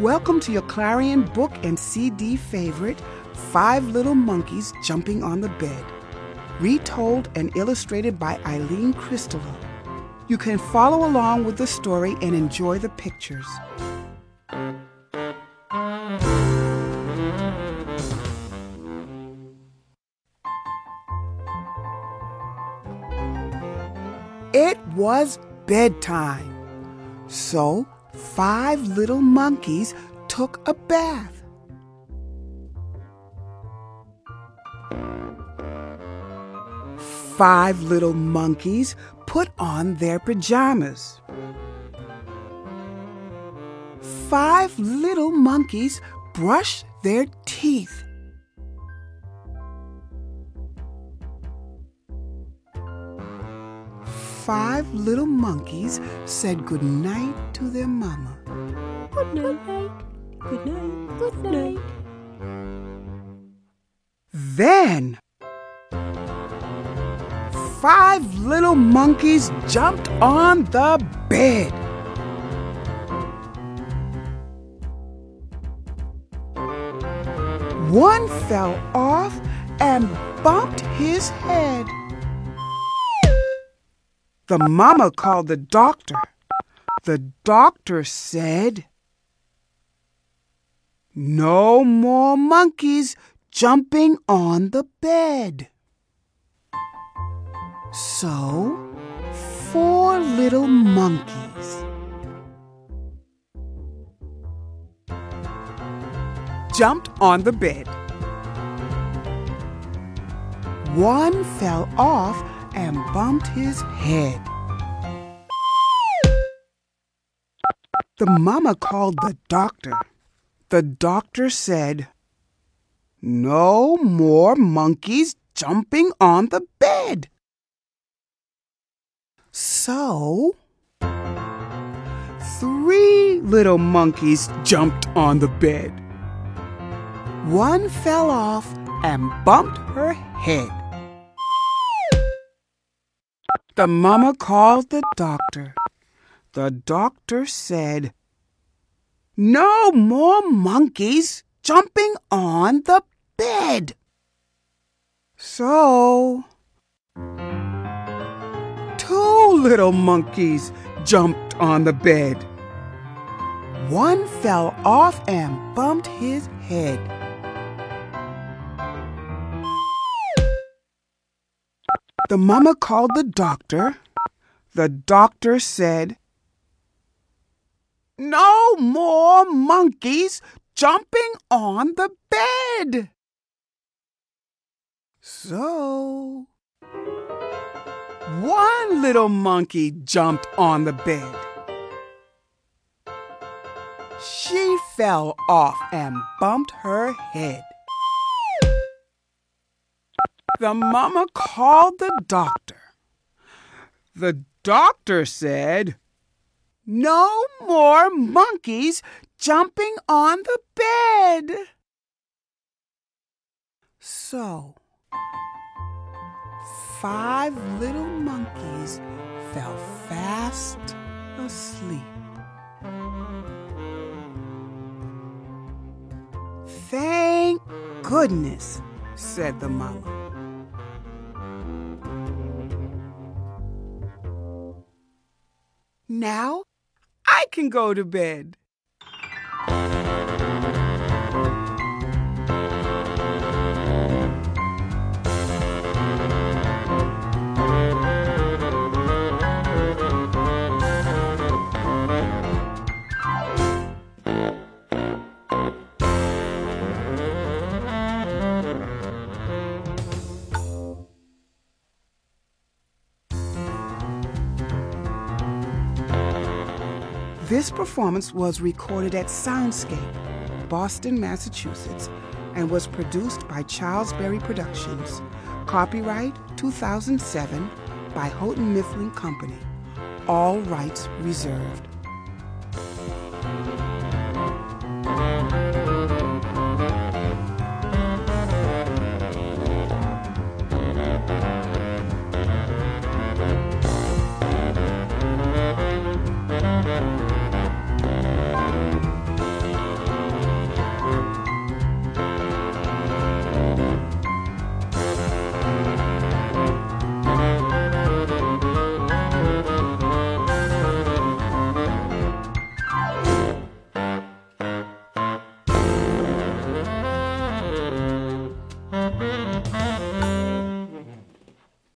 Welcome to your Clarion book and CD favorite, Five Little Monkeys Jumping on the Bed. Retold and illustrated by Eileen Christelow. You can follow along with the story and enjoy the pictures. It was bedtime. So, five little monkeys took a bath. Five little monkeys put on their pajamas. Five little monkeys brushed their teeth. Five little monkeys said good night to their mama. Good night. Good night. Good night. Then five little monkeys jumped on the bed. One fell off and bumped his head. The mama called the doctor. The doctor said, No more monkeys jumping on the bed. So, four little monkeys jumped on the bed. One fell off and bumped his head. The mama called the doctor. The doctor said, No more monkeys jumping on the bed. So, three little monkeys jumped on the bed. One fell off and bumped her head. The mama called the doctor. The doctor said, No more monkeys jumping on the bed. So, two little monkeys jumped on the bed. One fell off and bumped his head. The mama called the doctor. The doctor said, No more monkeys jumping on the bed. So, one little monkey jumped on the bed. She fell off and bumped her head. The mama called the doctor. The doctor said, No more monkeys jumping on the bed. So, five little monkeys fell fast asleep. Thank goodness, said the mama. Now I can go to bed. This performance was recorded at Soundscape, Boston, Massachusetts, and was produced by Charles Berry Productions. Copyright 2007 by Houghton Mifflin Company. All rights reserved.